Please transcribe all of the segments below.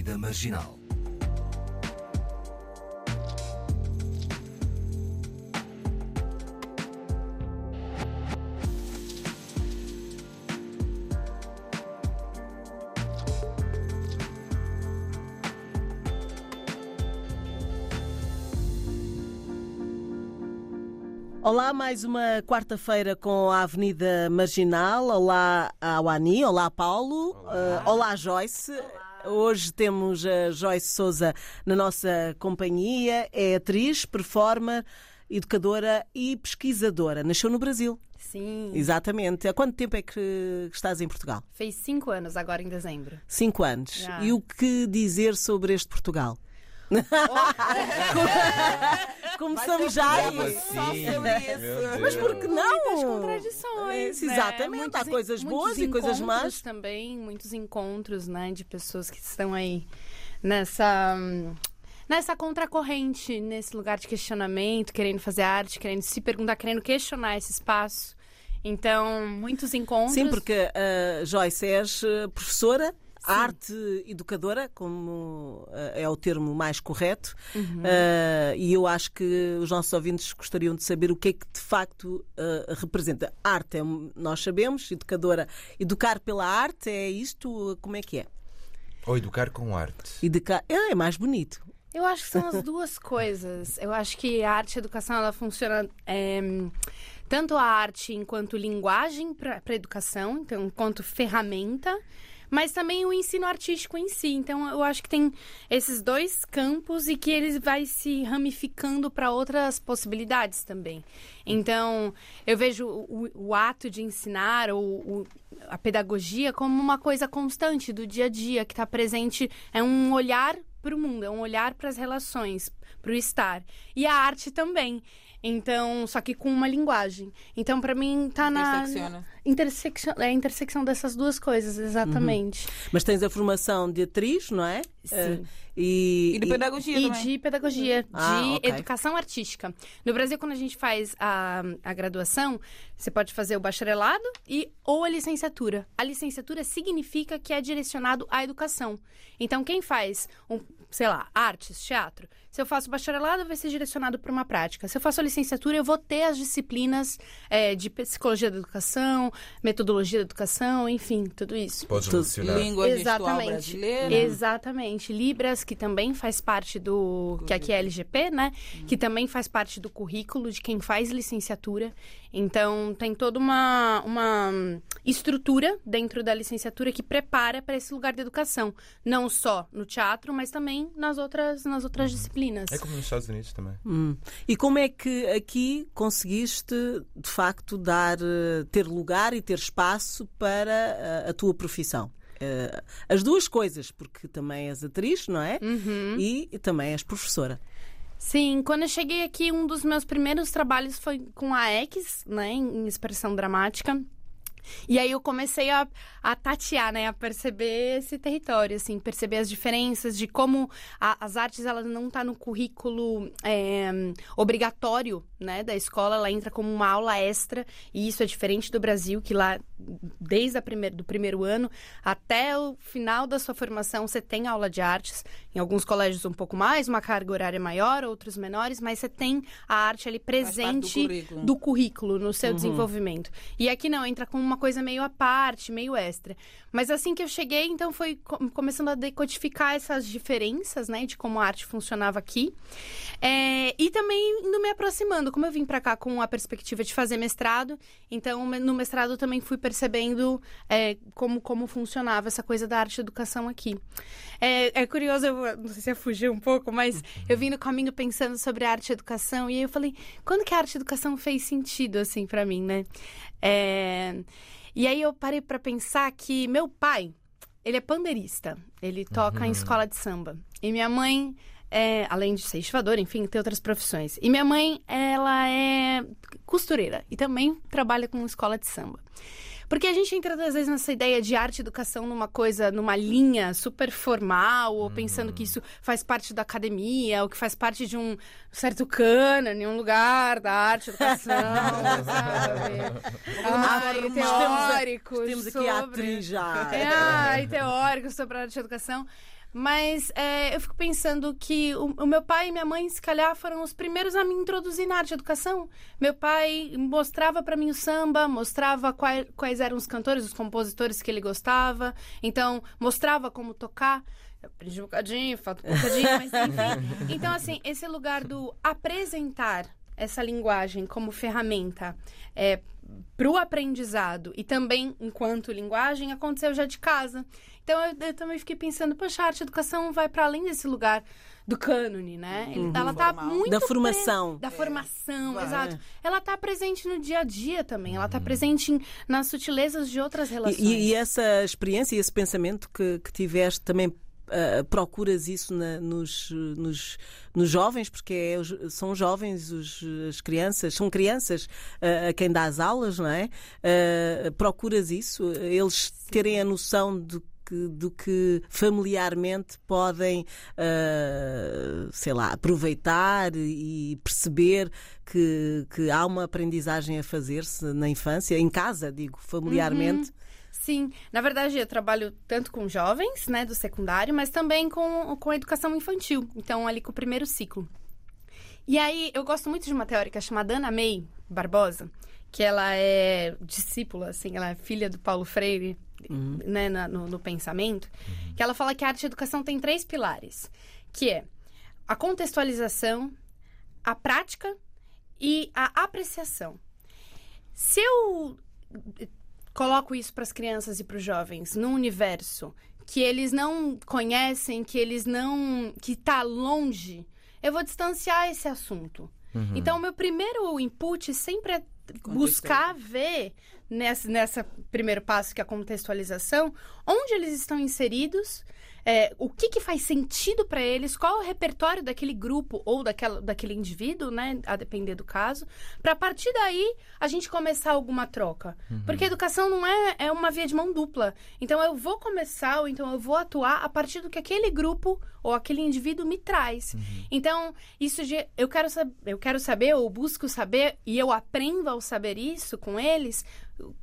Avenida Marginal. Olá, mais uma quarta-feira com a Avenida Marginal. Olá ao Ani, olá Paulo, olá, uh, olá Joyce. Olá. Hoje temos a Joyce Souza na nossa companhia. É atriz, performer, educadora e pesquisadora. Nasceu no Brasil. Sim. Exatamente. Há quanto tempo é que estás em Portugal? Fez cinco anos agora em dezembro. Cinco anos. E o que dizer sobre este Portugal? Começamos já aí. Mas por que não? Muitas contradições. Né? Exatamente. Há coisas boas e coisas más. também, muitos encontros, né, de pessoas que estão aí nessa nessa contracorrente, nesse lugar de questionamento, querendo fazer arte, querendo se perguntar, querendo questionar esse espaço. Então, muitos encontros. Sim, porque uh, Joyce és eh, professora Sim. arte educadora, como uh, é o termo mais correto, uhum. uh, e eu acho que os nossos ouvintes gostariam de saber o que é que de facto uh, representa. Arte, é, nós sabemos, educadora, educar pela arte, é isto? Como é que é? Ou educar com arte? Educar, é, é mais bonito. Eu acho que são as duas coisas. Eu acho que a arte e a educação ela funciona é, tanto a arte enquanto linguagem para a educação, então enquanto ferramenta mas também o ensino artístico em si. Então, eu acho que tem esses dois campos e que eles vai se ramificando para outras possibilidades também. Então, eu vejo o, o ato de ensinar ou a pedagogia como uma coisa constante do dia a dia, que está presente, é um olhar para o mundo, é um olhar para as relações, para o estar. E a arte também. Então, só que com uma linguagem. Então, para mim, tá na. Intersecção. É a intersecção dessas duas coisas, exatamente. Uhum. Mas tens a formação de atriz, não é? Sim. Uh, e, e de pedagogia e, também. de pedagogia, ah, de okay. educação artística. No Brasil, quando a gente faz a, a graduação, você pode fazer o bacharelado e ou a licenciatura. A licenciatura significa que é direcionado à educação. Então, quem faz, um, sei lá, artes, teatro, se eu faço bacharelado, vai ser direcionado para uma prática. Se eu faço a licenciatura, eu vou ter as disciplinas é, de psicologia da educação, metodologia da educação, enfim, tudo isso. Pode. Língua Exatamente. brasileira. Exatamente. Libras, que também faz parte do... que aqui é LGP, né? Uhum. Que também faz parte do currículo de quem faz licenciatura. Então, tem toda uma, uma estrutura dentro da licenciatura que prepara para esse lugar de educação. Não só no teatro, mas também nas outras, nas outras uhum. Disciplinas. É como nos Estados Unidos também. Hum. E como é que aqui conseguiste, de facto, dar, eh, ter lugar e ter espaço para a, eh, a tua profissão? Uh, as duas coisas, porque também és atriz, não é? Uhum. E, e também és professora. Sim, quando eu cheguei aqui, um dos meus primeiros trabalhos foi com a X, né, em expressão dramática. E aí eu comecei a, a tatear, né? A perceber esse território, assim, perceber as diferenças de como a, as artes, ela não está no currículo é, obrigatório, né? Da escola, ela entra como uma aula extra. E isso é diferente do Brasil, que lá, desde a primeir, do primeiro ano até o final da sua formação, você tem aula de artes. Em alguns colégios um pouco mais, uma carga horária maior, outros menores, mas você tem a arte ali presente do currículo. do currículo, no seu uhum. desenvolvimento. E aqui não, entra com uma coisa meio à parte, meio extra. Mas assim que eu cheguei, então foi começando a decodificar essas diferenças, né, de como a arte funcionava aqui. É, e também indo me aproximando, como eu vim para cá com a perspectiva de fazer mestrado, então no mestrado também fui percebendo é, como, como funcionava essa coisa da arte e educação aqui. É, é curioso, eu não sei se eu fugi um pouco, mas eu vim no caminho pensando sobre arte e educação, e aí eu falei, quando que a arte e educação fez sentido, assim, para mim, né? É... E aí eu parei para pensar que meu pai, ele é pandeirista. Ele toca uhum. em escola de samba. E minha mãe, é, além de ser estivadora, enfim, tem outras profissões. E minha mãe, ela é costureira e também trabalha com escola de samba. Porque a gente entra, às vezes, nessa ideia de arte e educação numa coisa, numa linha super formal, ou pensando que uhum. isso faz parte da academia, ou que faz parte de um certo cânone, um lugar da arte e educação, sabe? Ai, teóricos. Temos aqui a atriz já. É, ai, teóricos sobre a arte e educação. Mas é, eu fico pensando que o, o, meu pai e minha mãe, se calhar, foram os primeiros a me introduzir na arte de educação. Meu pai mostrava para mim o samba, mostrava quais, quais eram os cantores, os compositores que ele gostava. Então, mostrava como tocar. Eu aprendi um bocadinho, falta um bocadinho, mas enfim. Então, assim, esse lugar do apresentar essa linguagem como ferramenta é, para o aprendizado e também enquanto linguagem aconteceu já de casa. Então eu, eu também fiquei pensando, poxa, a arte educação vai para além desse lugar do cânone, né? Uhum. Ela tá muito da formação, pre... da é. formação, vai. exato. Ela tá presente no dia a dia também. Ela tá uhum. presente em, nas sutilezas de outras relações. E, e, essa experiência e esse pensamento que, que tiveste também Uh, procuras isso na, nos, nos, nos, jovens, porque é, são jovens os, as crianças, são crianças uh, a quem dá as aulas, não é? Uh, procuras isso, eles terem a noção de que, do que familiarmente podem, sei lá, aproveitar e perceber que, que há uma aprendizagem a fazer-se na infância, em casa, digo, familiarmente. Uhum. Sim, na verdade eu trabalho tanto com jovens, né, do secundário, mas também com, com a educação infantil, então ali com o primeiro ciclo. E aí eu gosto muito de uma teórica chamada Ana May Barbosa, que ela é discípula, assim, ela é filha do Paulo Freire, uhum. né, na, no, no, pensamento, uhum. que ela fala que a arte educação tem três pilares, que é a contextualização, a prática e a apreciação. Se eu coloco isso para as crianças e para os jovens num universo que eles não conhecem, que eles não. que está longe, eu vou distanciar esse assunto. Uhum. Então, o meu primeiro input sempre é buscar ver nessa, nessa primeiro passo que é a contextualização, onde eles estão inseridos é, o que, que faz sentido para eles, qual é o repertório daquele grupo ou daquela, daquele indivíduo, né, a depender do caso, para a partir daí a gente começar alguma troca. Uhum. Porque a educação não é, é uma via de mão dupla. Então eu vou começar, ou então eu vou atuar a partir do que aquele grupo ou aquele indivíduo me traz. Uhum. Então, isso de, eu quero eu quero saber ou busco saber e eu aprendo ao saber isso com eles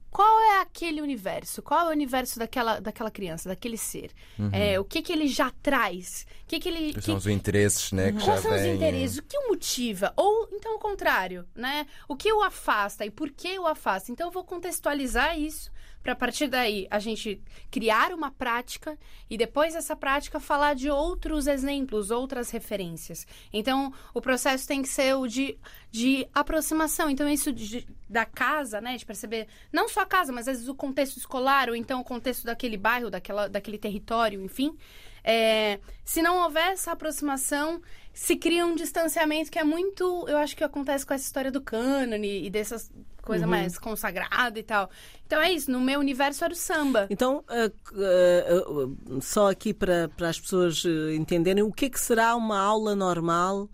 qual é aquele universo? Qual é o universo daquela, daquela criança, daquele ser? Uhum. É, o que que ele já traz? O que que ele... Quais que... são os interesses, né? Que Quais são vem... os interesses? O que o motiva? Ou, então, o contrário, né? O que o afasta e por que o afasta? Então, eu vou contextualizar isso para partir daí a gente criar uma prática e depois dessa prática falar de outros exemplos, outras referências. Então, o processo tem que ser o de, de aproximação. Então, isso de, da casa, né, de perceber não só a casa, mas às vezes o contexto escolar ou então o contexto daquele bairro, daquela, daquele território, enfim. É, se não houver essa aproximação, se cria um distanciamento que é muito, eu acho que acontece com essa história do cânone e dessas coisa uhum. mais consagrada e tal. Então é isso, no meu universo era o samba. Então, uh, uh, uh, só aqui para, para as pessoas entenderem, o que é que será uma aula normal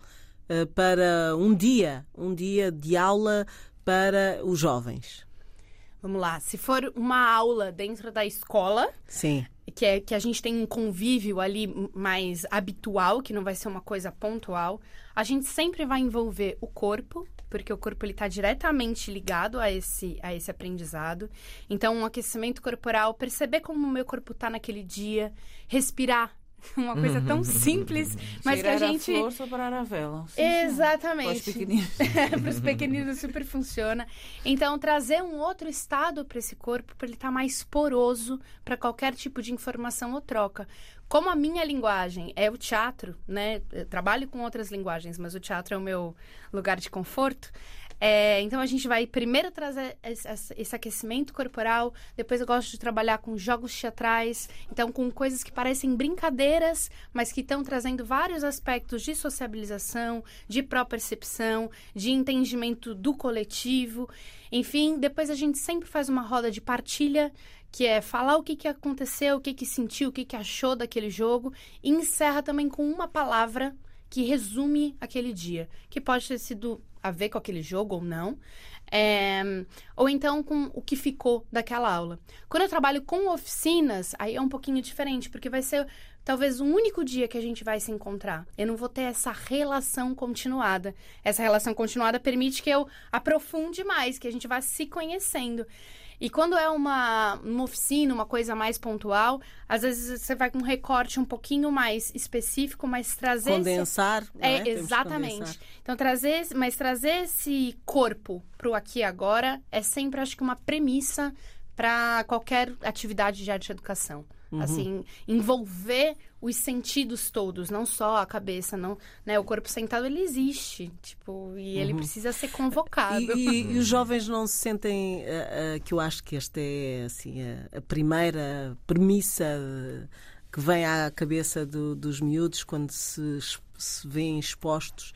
para um dia, um dia de aula para os jovens? Vamos lá, se for uma aula dentro da escola, sim, que é que a gente tem um convívio ali mais habitual, que não vai ser uma coisa pontual, a gente sempre vai envolver o corpo, porque o corpo está diretamente ligado a esse, a esse aprendizado. Então, um aquecimento corporal, perceber como o meu corpo está naquele dia, respirar uma coisa tão simples, mas Cheirar que a gente. A flor, soprar a vela. Sim, Exatamente. Para os pequeninos. para os pequeninos super funciona. Então, trazer um outro estado para esse corpo, para ele estar tá mais poroso para qualquer tipo de informação ou troca. Como a minha linguagem é o teatro, né? Eu trabalho com outras linguagens, mas o teatro é o meu lugar de conforto. É, então a gente vai primeiro trazer esse, aquecimento corporal, depois eu gosto de trabalhar com jogos teatrais, então com coisas que parecem brincadeiras, mas que estão trazendo vários aspectos de sociabilização, de pró-percepção, de entendimento do coletivo. Enfim, depois a gente sempre faz uma roda de partilha, que é falar o que, que aconteceu, o que, que sentiu, o que, que achou daquele jogo, e encerra também com uma palavra que resume aquele dia, que pode ter sido a ver com aquele jogo ou não. É, ou então com o que ficou daquela aula. Quando eu trabalho com oficinas, aí é um pouquinho diferente, porque vai ser talvez o único dia que a gente vai se encontrar. Eu não vou ter essa relação continuada. Essa relação continuada permite que eu aprofunde mais, que a gente vá se conhecendo. E quando é uma, uma oficina, uma coisa mais pontual, às vezes você vai com um recorte um pouquinho mais específico, mas trazer. Condensar. Esse... É, é exatamente. Então, trazer, mas trazer esse corpo para o aqui e agora é sempre, acho que, uma premissa para qualquer atividade de arte e educação. Uhum. Assim, envolver os sentidos todos, não só a cabeça, não, né? O corpo sentado ele existe, tipo, e ele uhum. precisa ser convocado. E, e, e, os jovens não se sentem uh, uh, que eu acho que esta é assim a, a primeira premissa de, que vem à cabeça do, dos miúdos quando se, se veem expostos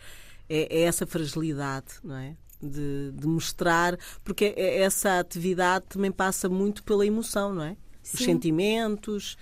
é, é essa fragilidade, não é? De, de, mostrar, porque essa atividade também passa muito pela emoção, não é? Sim. Os sentimentos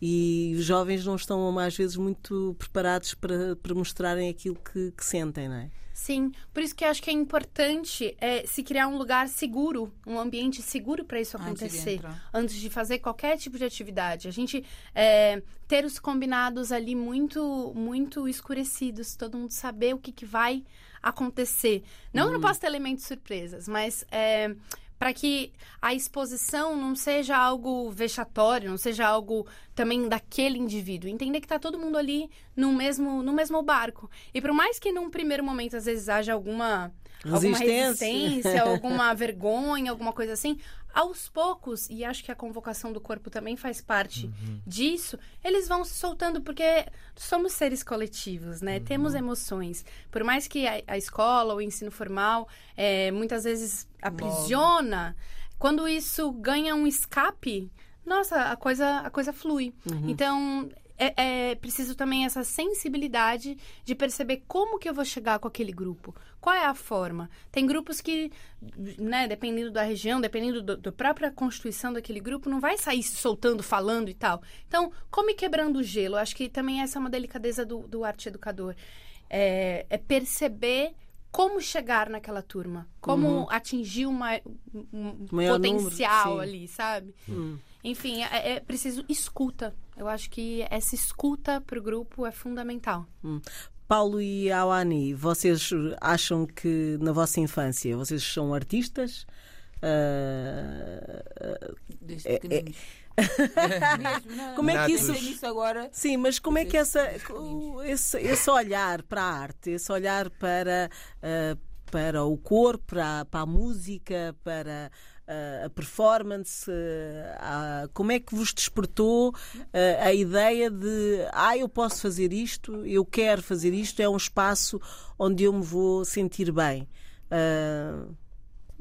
e os jovens não estão às vezes muito preparados para, para mostrarem aquilo que, que sentem, não é? Sim, por isso que eu acho que é importante é, se criar um lugar seguro, um ambiente seguro para isso acontecer, antes de, antes de, fazer qualquer tipo de atividade. A gente é, ter os combinados ali muito, muito escurecidos, todo mundo saber o que, que vai acontecer. Não, hum. não posso ter elementos surpresas, mas é, para que a exposição não seja algo vexatório, não seja algo também daquele indivíduo. Entender que está todo mundo ali no mesmo, no mesmo barco. E por mais que num primeiro momento às vezes haja alguma alguma resistência, alguma vergonha, alguma coisa assim, aos poucos, e acho que a convocação do corpo também faz parte uhum. disso, eles vão se soltando, porque somos seres coletivos, né? Uhum. Temos emoções. Por mais que a, a escola, o ensino formal, é, muitas vezes aprisiona, quando isso ganha um escape, nossa, a coisa, a coisa flui. Uhum. Então, é, é, preciso também essa sensibilidade de perceber como que eu vou chegar com aquele grupo. Qual é a forma? Tem grupos que, né, dependendo da região, dependendo da própria constituição daquele grupo, não vai sair se soltando, falando e tal. Então, como ir quebrando o gelo? Acho que também essa é uma delicadeza do, do arte educador. É, é perceber como chegar naquela turma, como uhum. atingir uma, um potencial número, ali, sabe? Uhum. Enfim, é, é, preciso escuta. Eu acho que essa escuta para o grupo é fundamental. Hum. Paulo e Awani, vocês acham que na vossa infância vocês são artistas? Uh, Desde é, é, como é que isso... agora? Sim, mas como é que essa, esse, esse olhar para a arte, esse olhar para, uh, para o corpo, para, para a música, para a performance, a, como é que vos despertou a, a ideia de ah, eu posso fazer isto, eu quero fazer isto, é um espaço onde eu me vou sentir bem. Uh,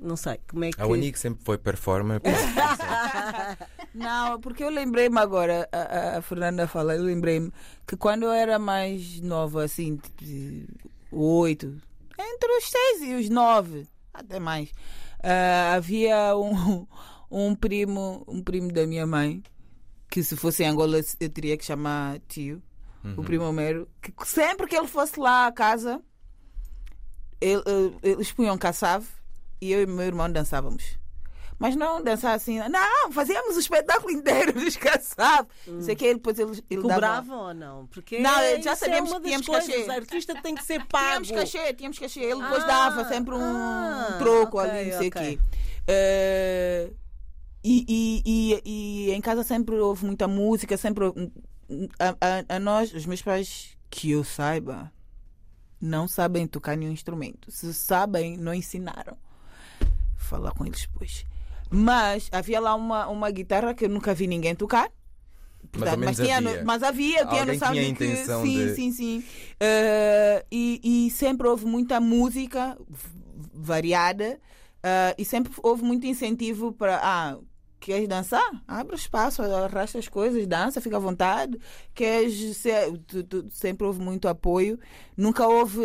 não sei, como é que. A Unique sempre foi performer. não, porque eu lembrei-me agora, a, a, Fernanda fala, eu lembrei-me que quando eu era mais nova, assim, oito, entre os seis e os nove, até mais Uh, havia um, um primo, um primo da minha mãe, que se fosse em Angola eu teria que chamar tio, uhum. o primo Homero, que sempre que ele fosse lá à casa, ele, eles punham caçave e eu e meu irmão dançávamos. Mas não dançar assim, não, fazíamos o espetáculo inteiro dos caçados. Hum. Sei que ele depois ele, ele Cobravam dava... ou não? Porque não, já sabemos é que tínhamos coisas, cachê. O artista tem que ser pago. Tínhamos cachê, tínhamos cachê. Ele depois ah, dava sempre um ah, troco okay, ali, não sei o okay. quê. Uh, e, e, e, e, em casa sempre houve muita música, sempre a, a, a, nós, os meus pais, que eu saiba, não sabem tocar nenhum instrumento. Se sabem, não ensinaram. Falar com eles depois. Mas havia lá uma, uma guitarra que eu nunca vi ninguém tocar. Portanto, mas, mas, tinha, havia. mas havia, tinha Alguém noção tinha de que. Sim, de... sim, sim. Uh, e, e, sempre houve muita música variada uh, e sempre houve muito incentivo para. Ah, Queres dançar? Abre espaço, arrasta as coisas, dança, fica à vontade. Queres ser, sempre houve muito apoio. Nunca houve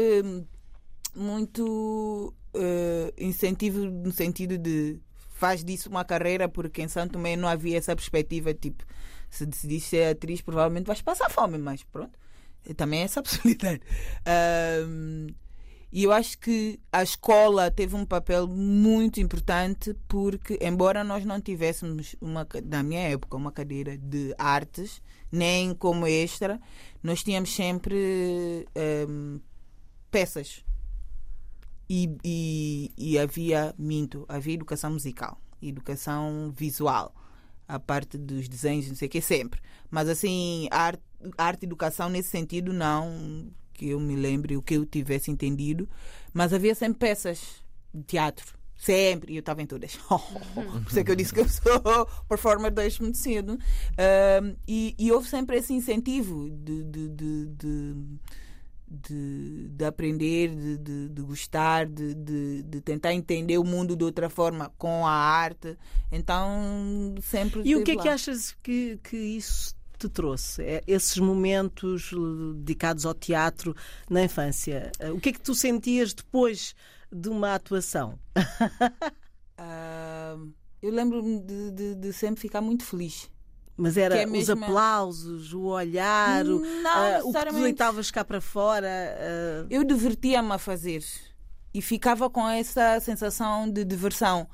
muito uh, incentivo no sentido de faz disso uma carreira, porque em Santo Tomé não havia essa perspectiva, tipo, se decidiste ser atriz, provavelmente vais passar fome, mas pronto, também é essa possibilidade. Um, e eu acho que a escola teve um papel muito importante porque, embora nós não tivéssemos, uma, na minha época, uma cadeira de artes, nem como extra, nós tínhamos sempre um, peças e, e, e havia, minto, havia educação musical. educação visual. A parte dos desenhos, não sei o que, sempre. Mas assim, arte, arte educação nesse sentido, não que eu me lembre o que eu tivesse entendido. Mas havia sempre peças de teatro. Sempre, e eu estava em todas. Por isso é que eu disse que eu sou performer desde muito cedo. Um, e, e, houve sempre esse incentivo de, de, de, de de, de aprender, de, de, de gostar, de, de, de, tentar entender o mundo de outra forma com a arte. Então, sempre. E o que é lá. que achas que, que isso te trouxe? É, esses momentos dedicados ao teatro na infância? O que é que tu sentias depois de uma atuação? uh, eu lembro-me de, de, de sempre ficar muito feliz. Mas era é os aplausos, o olhar, não, uh, o que tu deitavas cá para fora. Uh... Eu divertia-me a fazer e ficava com essa sensação de diversão.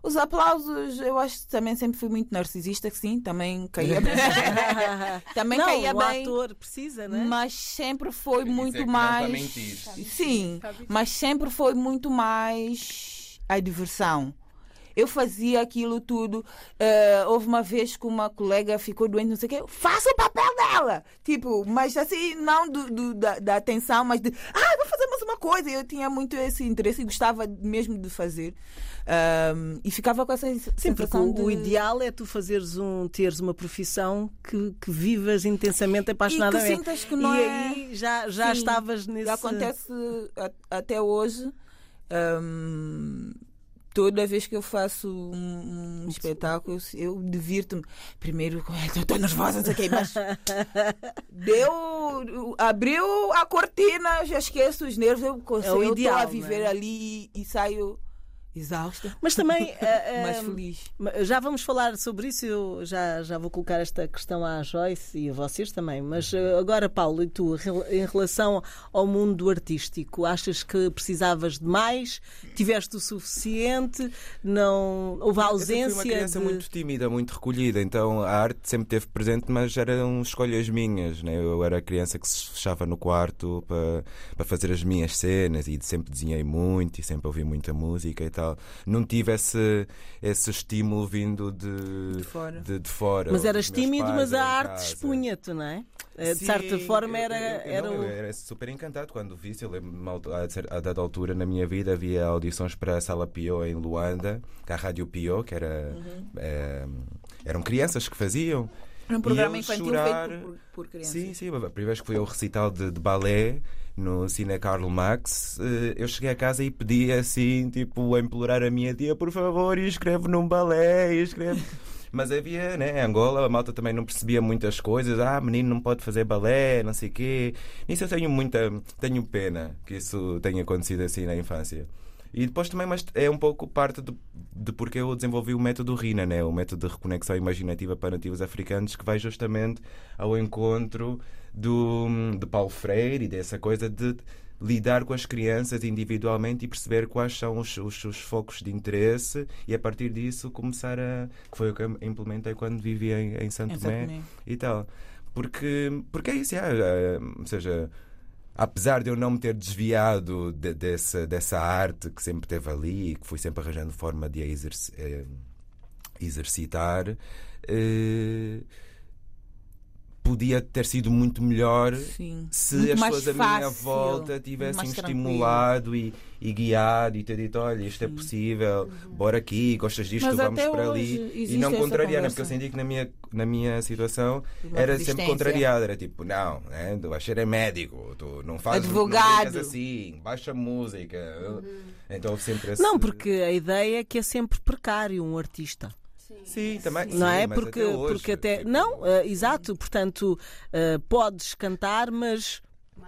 Os aplausos, eu acho que também sempre fui muito narcisista, sim, também caía bem. também não, caía o bem. ator precisa, né? Mas sempre foi Quer muito que mais. Não para mentir. Sim, mas sempre foi muito mais a diversão. Eu fazia aquilo tudo. Uh, houve uma vez que uma colega ficou doente, não sei o quê. Faça o papel dela! Tipo, mas assim, não do, do da, da, atenção, mas de. Ah, vou fazer mais uma coisa. Eu tinha muito esse interesse e gostava mesmo de fazer. Um, e ficava com essa Sim, porque o, de... o ideal é tu fazeres um, teres uma profissão que, que vivas intensamente apaixonadamente. E que sintas que não e é... aí já, já Sim, estavas nesse. Acontece a, até hoje. Um, toda vez que eu faço um, um espetáculo, eu, eu divirto-me. Primeiro, estou nervosa, não sei o quê, mas deu, abriu a cortina, já esqueço os nervos, eu consigo, é eu estou a viver é? ali e, e saio exausta. Mas também. uh, mais feliz. Já vamos falar sobre isso. Eu já, já vou colocar esta questão à Joyce e a vocês também. Mas uh, agora, Paulo, e tu, em relação ao mundo artístico, achas que precisavas de mais? Tiveste o suficiente? Não houve ausência? Eu fui uma criança de... muito tímida, muito recolhida. Então a arte sempre teve presente, mas eram escolhas minhas. Né? Eu era a criança que se fechava no quarto para, para fazer as minhas cenas e sempre desenhei muito e sempre ouvi muita música e tal não tive esse, esse estímulo vindo de, de fora. De, de fora mas eras tímido, mas a arte expunha-te, não é? De Sim, certa forma era. Eu, eu, era, não, o... eu era super encantado quando vi. Eu lembro a, dada altura na minha vida havia audições para a Sala Pio em Luanda, que a Rádio Pio, que era. Uhum. É, eram crianças que faziam. Era um programa infantil chorar... feito por, por, crianças. Sim, sim. A primeira vez que fui ao recital de, de balé no Cine Karl Max, eu cheguei a casa e pedi assim, tipo, a implorar a minha tia, por favor, escreve num balé, escreve. Mas havia, né, Angola, a malta também não percebia muitas coisas. Ah, menino não pode fazer balé, não sei o quê. Nisso eu tenho muita, tenho pena que isso tenha acontecido assim na infância. E depois também mas é um pouco parte de, de porque eu desenvolvi o método RINA, né? o método de reconexão imaginativa para nativos africanos, que vai justamente ao encontro do, de Paulo Freire e dessa coisa de lidar com as crianças individualmente e perceber quais são os, os, os, focos de interesse e a partir disso começar a. que foi o que eu implementei quando vivia em, em Santo Tomé e tal. Porque, porque é isso, é, é, ou seja, apesar de eu não me ter desviado de, dessa, dessa arte que sempre teve ali e que fui sempre arranjando forma de a exerc, eh, exercitar. Eh, podia ter sido muito melhor Sim. se muito as pessoas fácil, à minha volta tivessem estimulado e, e, guiado e ter dito: olha, isto é possível, bora aqui, gostas disto, Mas vamos para ali. E não essa contrariar, né? porque eu senti que na minha, na minha situação Uma era sempre contrariado. Era tipo: não, né? tu vais ser é médico, tu não fazes não Advogado. brincas assim, baixa música. Então houve sempre esse. Não, porque a ideia é que é sempre precário um artista. Sim, também. Não sim, é? mas Porque até hoje, porque até. tipo, Não, eh, exato. Portanto, eh, podes cantar, mas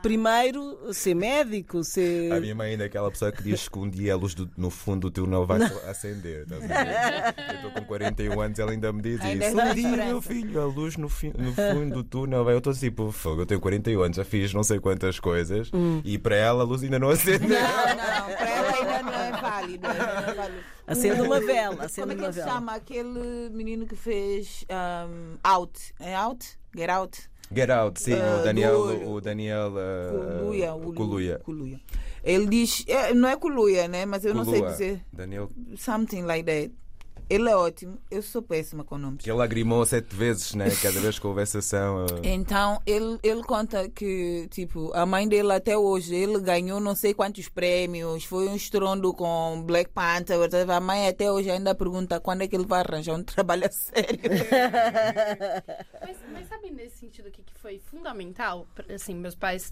primeiro ser médico, ser. A minha mãe ainda é aquela pessoa que diz que um dia a luz do- no fundo do túnel vai acender. estás a ver? Eu estou com 41 anos ela ainda me diz Ainda isso. é Um dia, meu filho, a luz no, fi- no fundo do túnel vai. Eu estou tipo, fogo, eu tenho 41 anos, já fiz não sei quantas coisas Hum. e para ela a luz ainda não acendeu. Não, não, ainda não é válido. ainda não é válido. Acende uma vela, Como é que ele chama? Aquele menino que fez um, Out. É Out? Get Out? Get out, sim, Ah, o Daniel. do- O Daniel uh, Coluia. Ele diz. é, não é Coluia, né? Mas eu não sei dizer. Daniel. Something like that. Ele é ótimo, eu sou péssima com nomes. Que ele lagrimou sete vezes, né? Cada vez que houve essa ação. Então, ele, ele conta que, tipo, a mãe dele até hoje, ele ganhou não sei quantos prêmios, foi um estrondo com Black Panther, a mãe até hoje ainda pergunta quando é que ele vai arranjar um trabalho a sério. Mas, mas sabe nesse sentido aqui que foi fundamental? Assim, meus pais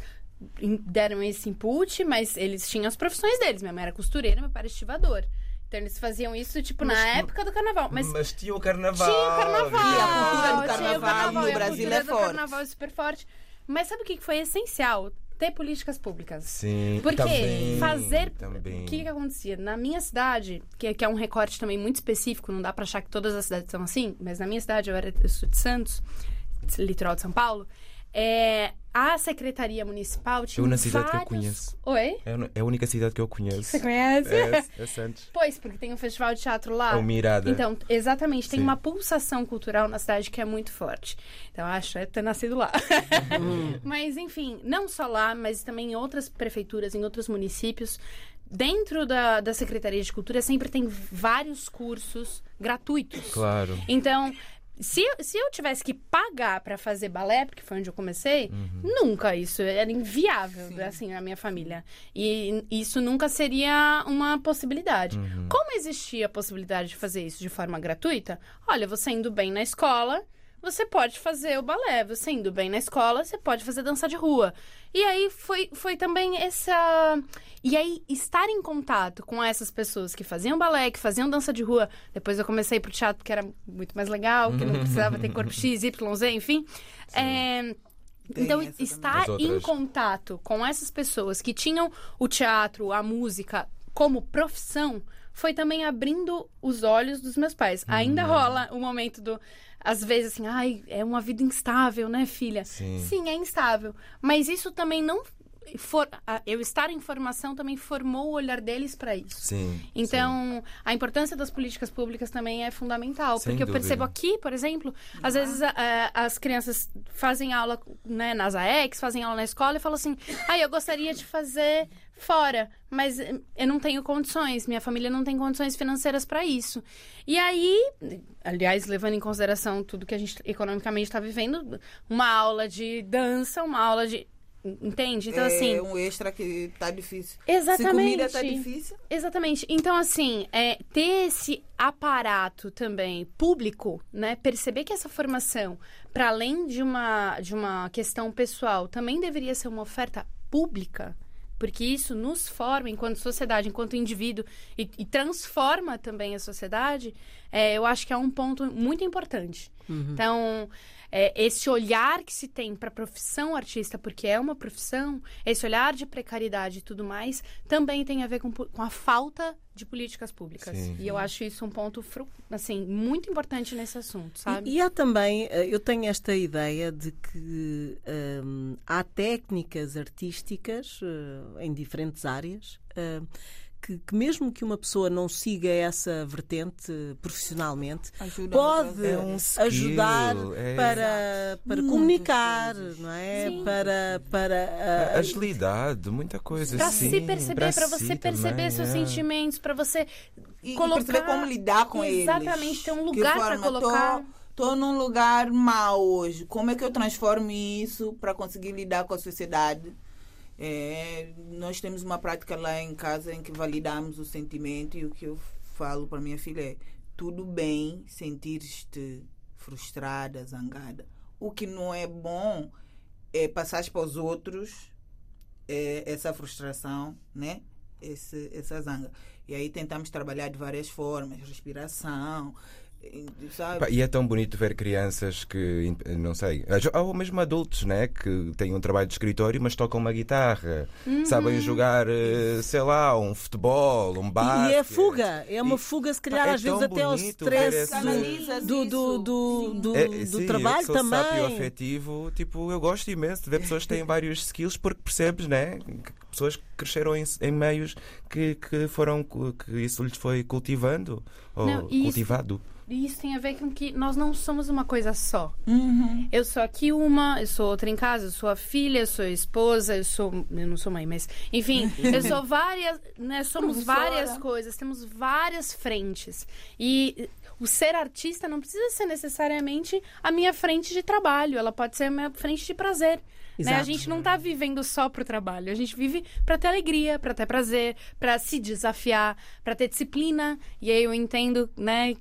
deram esse input, mas eles tinham as profissões deles. Minha mãe era costureira, meu pai era estivador. Então eles faziam isso, tipo, na época do carnaval. Mas, Mas tinha o carnaval. tinha o carnaval. E a cultura do tinha o carnaval no Brasil é do forte. carnaval é super forte. Mas sabe o que que foi essencial? Ter políticas públicas. Sim, Porque também, fazer. Também. O que, que acontecia? Na minha cidade, que, que é um recorte também muito específico, não dá pra achar que todas as cidades são assim, mas na minha cidade, eu, era, eu sou de Santos, litoral de São Paulo, é, a Secretaria Municipal tinha. Eu na cidade que eu vários... conheço. Oi? É a- é a única cidade que eu conheço. Você conhece? É, é Santos. Pois, porque tem um festival de teatro lá. É o Mirada. Então, exatamente, tem Sim. uma pulsação cultural na cidade que é muito forte. Então, acho é ter nascido lá. mas, enfim, não só lá, mas também em outras prefeituras, em outros municípios. Dentro da, da Secretaria de Cultura sempre tem vários cursos gratuitos. Claro. Então, se, eu- se eu tivesse que pagar pra fazer balé, porque foi onde eu comecei, nunca isso era inviável, assim, na minha família. E isso nunca seria uma possibilidade. Como existia a possibilidade de fazer isso de forma gratuita? Olha, você indo bem na escola, você pode fazer o balé. Você indo bem na escola, você pode fazer dança de rua. E aí foi, foi também essa. E aí, estar em contato com essas pessoas que faziam balé, que faziam dança de rua. Depois eu comecei pro teatro, que era muito mais legal, que não precisava ter corpo X, Y, Z, enfim. É, então, estar em contato com essas pessoas que tinham o teatro, a música como profissão, foi também abrindo os olhos dos meus pais. Ainda Uhum. rola o momento do. Às vezes, assim, ai, é uma vida instável, né, filha? Sim. é instável. Mas isso também não. For, eu estar em formação também formou o olhar deles para isso. Sim. Então, a importância das políticas públicas também é fundamental. Sem porque eu dúvida. percebo aqui, por exemplo, às vezes a- a- as crianças fazem aula né, nas AEX, fazem aula na escola e falam assim: ah, eu gostaria de fazer fora, mas eh, eu não tenho condições, minha família não tem condições financeiras para isso. E aí, aliás, levando em consideração tudo que a gente economicamente está vivendo, uma aula de dança, uma aula de. Entende? Então, é assim. um extra que tá difícil. Exatamente. Se comida tá difícil, Exatamente. Então, assim, é, ter esse aparato também público, né? Perceber que essa formação, para além de uma, de uma questão pessoal, também deveria ser uma oferta pública. Porque isso nos forma enquanto sociedade, enquanto indivíduo, e, e transforma também a sociedade, é, eu acho que é um ponto muito importante. Então, é, esse olhar que se tem para a profissão artista, porque é uma profissão, esse olhar de precariedade e tudo mais, também tem a ver com, com a falta de políticas públicas. Sim. E eu acho isso um ponto fru- assim muito importante nesse assunto, sabe? E, e há também, eh, eu tenho esta ideia de que hum, há técnicas artísticas eh, em diferentes áreas eh, que, que mesmo que uma pessoa não siga essa vertente profissionalmente, ajuda pode É um skill, ajudar é. para, para comunicar, não é? Sim. Para, para ah, Agilidade, muita coisa. Para sim, se perceber, para si você perceber também, seus é. sentimentos, para você E, e colocar perceber como lidar com eles. Exatamente, ter um lugar para colocar. Tô, tô num lugar mau hoje. Como é que eu transformo isso para conseguir lidar com a sociedade? É, nós temos uma prática lá em casa em que validamos o sentimento e o que eu falo para minha filha é tudo bem sentir-te frustrada, zangada. O que não é bom é passar para os outros é, essa frustração, né? Esse, essa zanga. E aí tentamos trabalhar de várias formas, respiração, sabe? E é tão bonito ver crianças que, não sei, ou mesmo adultos, né? Que têm um trabalho de escritório, mas tocam uma guitarra, Uhum. sabem jogar, eh, sei lá, um futebol, um basquete. e é fuga, é uma E- fuga, se calhar, é às vezes até ao stress do, do, do, do, É, do sim, trabalho sou também. afetivo, tipo, eu gosto imenso de ver pessoas que têm vários skills porque percebes, né? Que pessoas que cresceram em, em meios que, que foram que isso lhes foi cultivando ou Não, e isso- cultivado. E isso tem a ver com que nós não somos uma coisa só. Uhum. Eu sou aqui uma, eu sou outra em casa, eu sou a filha, eu sou a esposa, eu sou. Eu não sou mãe, mas. Enfim, eu sou várias. Né, somos Professora. várias coisas, temos várias frentes. E o ser artista não precisa ser necessariamente a minha frente de trabalho, ela pode ser a minha frente de prazer. Né? A gente não tá vivendo só pro trabalho, a gente vive para ter alegria, para ter prazer, para se desafiar, para ter disciplina. E aí eu entendo, né,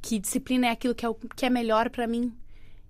que disciplina é aquilo que é, o, que é melhor para mim.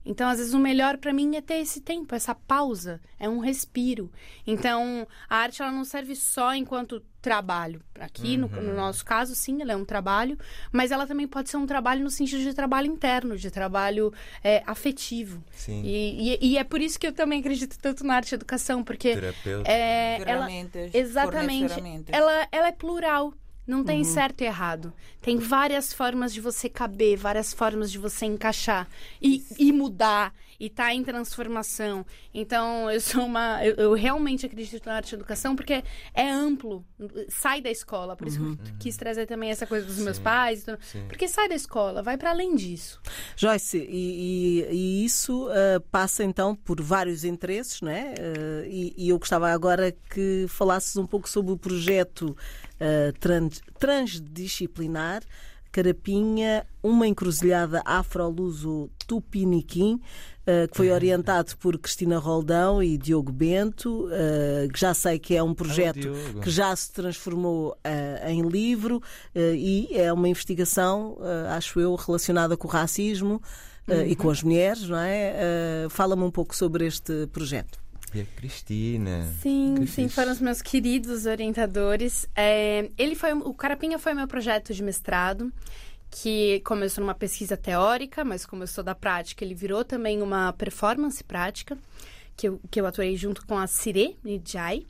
Então, às vezes, o melhor para mim é ter esse tempo, essa pausa, é um respiro. Então, a arte ela não serve só enquanto trabalho. Aqui, no, no nosso caso, sim, ela é um trabalho, mas ela também pode ser um trabalho no sentido de trabalho interno, de trabalho é, afetivo. Sim. E, e- e é por isso que eu também acredito tanto na arte e educação, porque Terapeuta. é, ela, Exatamente. Ela, ela é plural. Não tem certo e errado. Tem várias formas de você caber, várias formas de você encaixar e, e mudar e estar em transformação. Então, eu sou uma. Eu, eu realmente acredito na arte e educação porque é amplo. Sai da escola. Por isso que eu quis trazer também essa coisa dos meus pais. então, Sim. Porque sai da escola, vai para além disso. Joyce, e, e- e isso ah, passa então por vários interesses, não é? Ah, e, e eu gostava agora que falasses um pouco sobre o projeto ah, trans- transdisciplinar Carapinha, uma encruzilhada afro-luso tupiniquim, que foi orientado por Cristina Roldão e Diogo Bento, ah, que já sei que é um projeto Diogo. que já se transformou ah, em livro ah, e é uma investigação, ah, acho eu, relacionada com o racismo ah, e com as mulheres, não é? Ah, Fala-me um pouco sobre este projeto. E a Cristina. Sim, Que sim, fixe. foram os meus queridos orientadores. É, ele foi, o Carapinha foi meu projeto de mestrado, que começou numa pesquisa teórica, mas começou da prática. Ele virou também uma performance prática, que eu, que eu atuei junto com a Sire Nijai.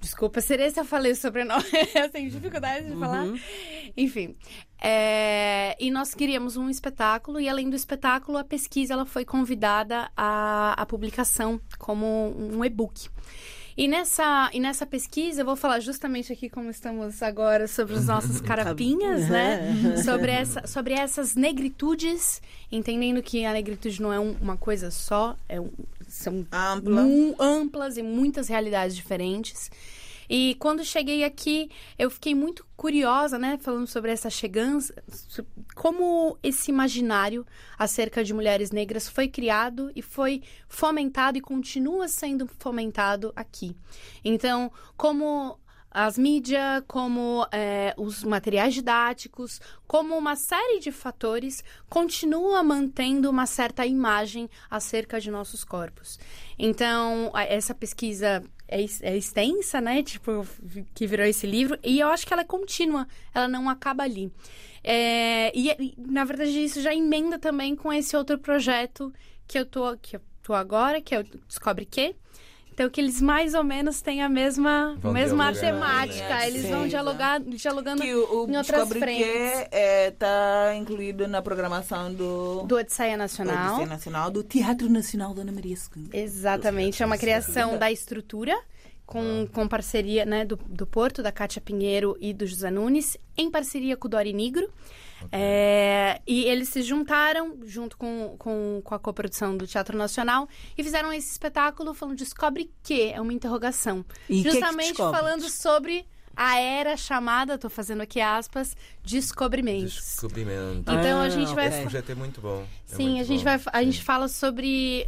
Desculpa, Sire, se eu falei o sobrenome, eu tenho dificuldade de falar. Enfim, é, e nós queríamos um espetáculo e além do espetáculo, a pesquisa ela foi convidada à, à publicação como um e-book. E nessa, e nessa pesquisa, eu vou falar justamente aqui como estamos agora sobre os nossos carapinhas, né? Sobre, essa, sobre essas negritudes, entendendo que a negritude não é um- uma coisa só, é um- são Ampla. amplas e muitas realidades diferentes. E quando cheguei aqui, eu fiquei muito curiosa, né, falando sobre essa chegança, como esse imaginário acerca de mulheres negras foi criado e foi fomentado e continua sendo fomentado aqui. Então, como as mídias, como eh, os materiais didáticos, como uma série de fatores, continua mantendo uma certa imagem acerca de nossos corpos. Então, essa pesquisa é, é extensa, né? Tipo, que virou esse livro, e eu acho que ela é contínua, ela não acaba ali. É, e, e, na verdade, isso já emenda também com esse outro projeto que eu tô, que eu tô agora, que é o Descobre Que. Então, que eles mais ou menos têm a mesma, Vão mesma dialogar, temática. né? Eles Sim, vão dialogar, dialogando Que o, o em outras frentes. que está incluído na programação do, Do Odisseia do Nacional. Odisseia Nacional, do Teatro Nacional Dona Maria II. Exatamente, é uma criação da estrutura com, com parceria né, do, do Porto, da Cátia Pinheiro e do José Nunes, em parceria com o Dori Negro. É, e eles se juntaram junto com, com, com a coprodução do Teatro Nacional e fizeram esse espetáculo falando Descobre que é uma interrogação. E que é que Justamente descobre? falando sobre a era chamada, estou fazendo aqui aspas, descobrimentos. Descobrimento. Então a Ah, gente vai Esse ok. projeto é muito bom. É Sim, muito a gente bom. vai a Sim. gente fala sobre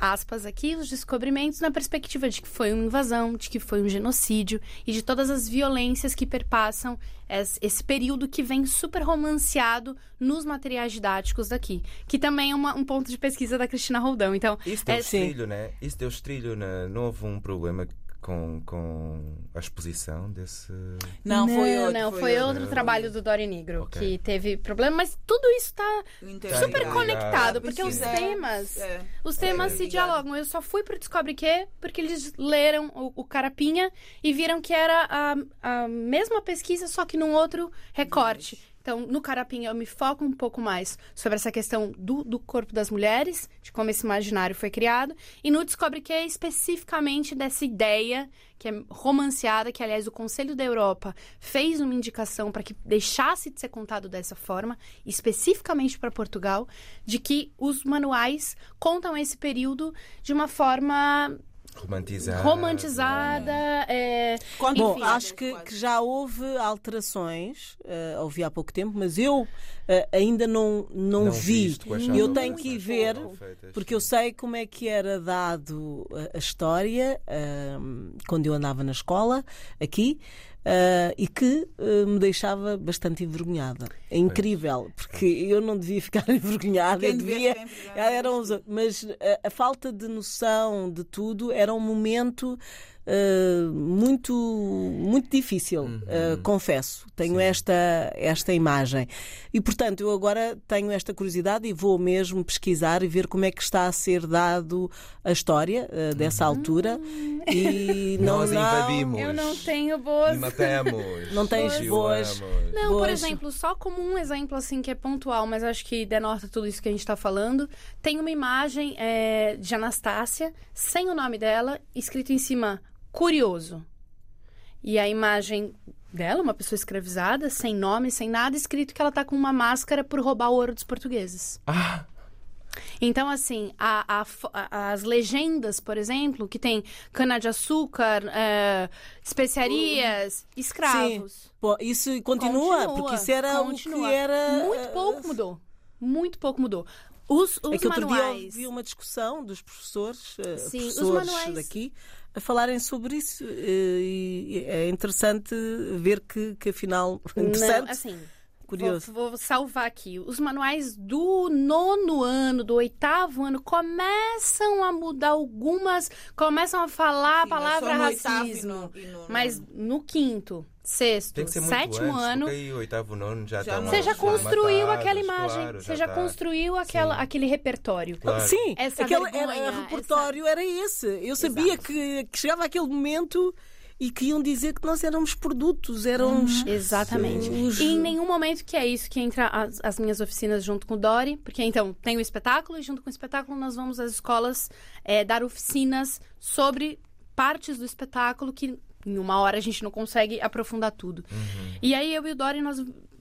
aspas aqui, os descobrimentos na perspectiva de que foi uma invasão, de que foi um genocídio e de todas as violências que perpassam es- esse período que vem super romanceado nos materiais didáticos daqui, que também é uma- um ponto de pesquisa da Cristina Roldão. Então, Isso deu é- estrilho, né? Isso deu estrilho. Na... Não houve um problema com, com a exposição desse. Não, foi outro. não, foi, outro trabalho do Dori Negro Ok. que teve problema, mas tudo isso tá Interligado. super Tá conectado, ligado. porque os temas, é. os temas É, se dialogam. Eu só fui pro Descobre Que porque eles leram o, o Carapinha e viram que era a, a mesma pesquisa, só que num outro recorte. Então, no Carapinha, eu me foco um pouco mais sobre essa questão do, do corpo das mulheres, de como esse imaginário foi criado. E no Descobre Que, especificamente dessa ideia que é romanceada, que, aliás, o Conselho da Europa fez uma indicação para que deixasse de ser contado dessa forma, especificamente para Portugal, de que os manuais contam esse período de uma forma Romantizada. romantizada. é, Quando- Bom, Enfim, acho que, que já houve alterações, eh, ouvi há pouco tempo, mas eu eh, ainda não, não, Não vi. Eu tenho que ir ver, porque eu sei como é que era dado a, a história quando eu andava na escola, aqui. Ah, e que ah, me deixava bastante envergonhada. É incrível, porque eu não devia ficar envergonhada, Quem eu devia devia. Eram os, mas a, a falta de noção de tudo era um momento ah, muito, muito difícil, ah, confesso. Tenho esta, esta imagem. E, portanto, eu agora tenho esta curiosidade e vou mesmo pesquisar e ver como é que está a ser dado a história ah, dessa altura. E não, Nós não, invadimos. eu não tenho boas. matamos. Não tens boas- Não, por Boas. exemplo, só como um exemplo assim que é pontual, mas acho que denota tudo isso que a gente está falando, tem uma imagem é, de Anastácia, sem o nome dela, escrito em cima, curioso. E a imagem dela, uma pessoa escravizada, sem nome, sem nada, escrito que ela tá com uma máscara por roubar o ouro dos portugueses. Ah, Então, assim, a- a as legendas, por exemplo, que tem cana-de-açúcar, é, especiarias, escravos. Pô, isso continua, porque isso era o continua. que era. Muito ah, pouco mudou. Muito pouco mudou. Os, os É que outro dia manuais. eu vi uma discussão dos professores, eh, Sim, professores daqui, a falarem sobre isso. eh, E é interessante ver que, que afinal. Interessante, Não, assim, curioso. Vou, vou salvar aqui. Os manuais do nono ano, do oitavo ano, começam a mudar algumas. Começam a falar a Sim, mas palavra oitavo e racismo. no- e no- Mas no quinto, sexto, sétimo antes, ano. Porque aí, oitavo, nono já, Já não- Você já Não, construiu formatados, aquela imagem. claro, você já tá. construiu aquela, Sim. aquele repertório. Claro. Sim, Essa aquele vergonha, era, o repertório era esse. Eu sabia que, que chegava aquele momento e que iam dizer que nós éramos produtos, éramos. Exatamente. Os- E em nenhum momento que é isso que entra as, as minhas oficinas junto com o Dori, porque então tem o espetáculo e junto com o espetáculo nós vamos às escolas é, dar oficinas sobre partes do espetáculo que em uma hora a gente não consegue aprofundar tudo. E aí eu e o Dori nós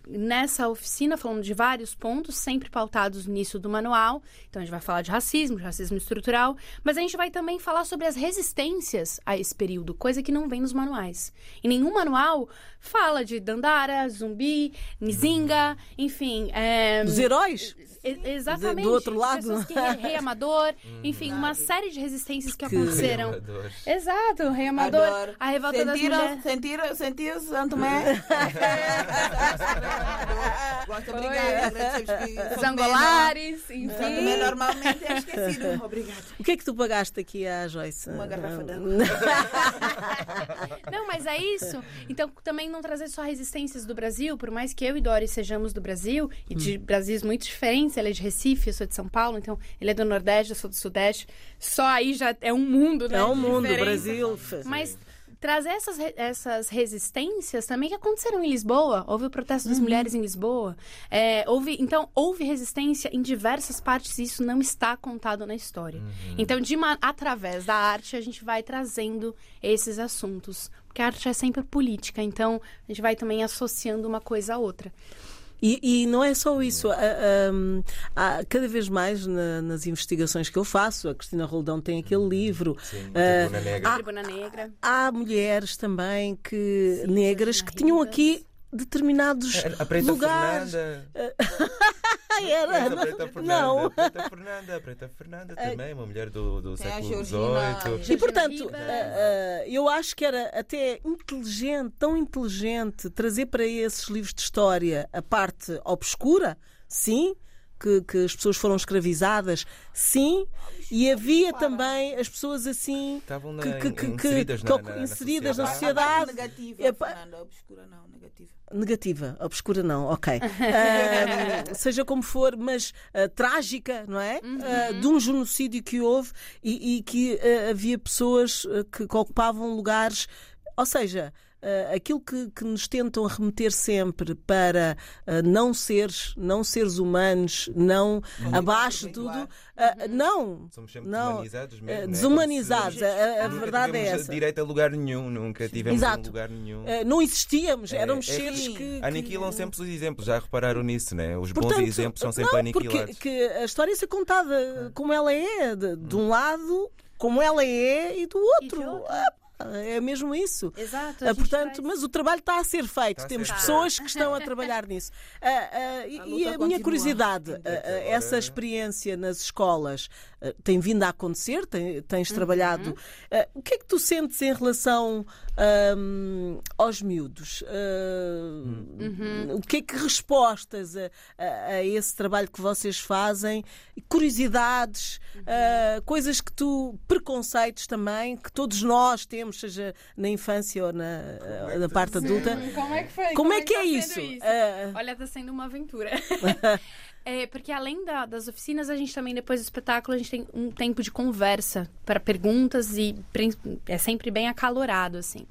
nessa oficina falando de vários pontos, sempre pautados nisso do manual. Então a gente vai falar de racismo, de racismo estrutural, mas a gente vai também falar sobre as resistências a esse período, coisa que não vem nos manuais. E nenhum manual fala de Dandara, Zumbi, Nzinga, enfim. É... Dos heróis? E- Exatamente. Do outro lado. Pessoas que rei, rei Amador, enfim, uma série de resistências que, Que- aconteceram. Amadores. Exato, Rei Amador, Adoro. a revolta das Sentiram- mulheres. Sentiram, sentiu Santo Tomé? Gosto, obrigada. agradecemos que Os São Tomé angolares, não- São Tomé enfim. normalmente é esquecido. Obrigada. O que é que tu pagaste aqui à Joyce? Uma garrafa de água. Não, mas é isso. Então, também não trazer só resistências do Brasil, por mais que eu e Dori sejamos do Brasil, e de Brasis muito diferentes, ele é de Recife, eu sou de São Paulo, então ele é do Nordeste, eu sou do Sudeste. Só aí já é um mundo, né? É um mundo. Brasil. Mas trazer essas, essas resistências também que aconteceram em Lisboa. Houve o protesto das mulheres em Lisboa. É, houve, então, houve resistência em diversas partes e isso não está contado na história. Então, de ma- através da arte, a gente vai trazendo esses assuntos. Porque a arte é sempre política, então a gente vai também associando uma coisa à outra. E, e não é só isso. Há, há cada vez mais na- nas investigações que eu faço, a Cristina Roldão tem aquele livro. Sim, ah, Tribuna Negra. Tribuna Negra. há mulheres também que negras que tinham aqui determinados A Preta lugares. Fernanda. Era. A Preta Fernanda. Não. A Preta Fernanda. A Preta Fernanda também, uma mulher do, do a século XVIII. E portanto, ah, ah, eu acho que era até inteligente, tão inteligente, trazer para esses livros de história a parte obscura, sim, que, que as pessoas foram escravizadas, sim, e havia também as pessoas assim Estavam na- que- que- que- inseridas que- na, na, na inseridas na sociedade. sociedade. Negativa, Epá. Fernanda. Obscura não, negativa. Negativa, obscura não, ok. Ah, seja como for, mas ah, trágica, não é? Ah, de um genocídio que houve e, e que ah, havia pessoas que ocupavam lugares, ou seja. Ah, aquilo que, que nos tentam remeter sempre para ah, não seres, não seres humanos, não abaixo de tudo, ah, não, Somos sempre não, desumanizados mesmo. né? desumanizados. Se- A, a verdade é essa. direito a lugar nenhum, nunca tivemos Exato. um lugar nenhum. Ah, não existíamos, É, éramos é seres sim. que, que- Aniquilam sempre os exemplos, já repararam nisso, né? Os bons Portanto, exemplos são sempre não, aniquilados. Porque que a história ser contada como ela é, de, de um lado como ela é e do outro. E. Ah, é mesmo isso. Exato. Ah, portanto, mas o trabalho está a ser feito. Está Temos ser pessoas que estão a trabalhar nisso. Ah, e- A e a minha continua. curiosidade, agora- essa experiência nas escolas tem vindo a acontecer? Tem- Uhum. tens trabalhado. Ah, o que é que tu sentes em relação aos miúdos? Ah, Uhum. O que é que respostas a, a- a esse trabalho que vocês fazem? Curiosidades, Uhum. ah, coisas que tu. preconceitos também, que todos nós temos, seja na infância ou na, é na parte adulta. Como é que foi? Como, é que é tá isso? sendo Ah, Olha, tá sendo uma aventura. É, porque além da- das oficinas, a gente também, depois do espetáculo, a gente tem um tempo de conversa para perguntas e é sempre bem acalorado, assim.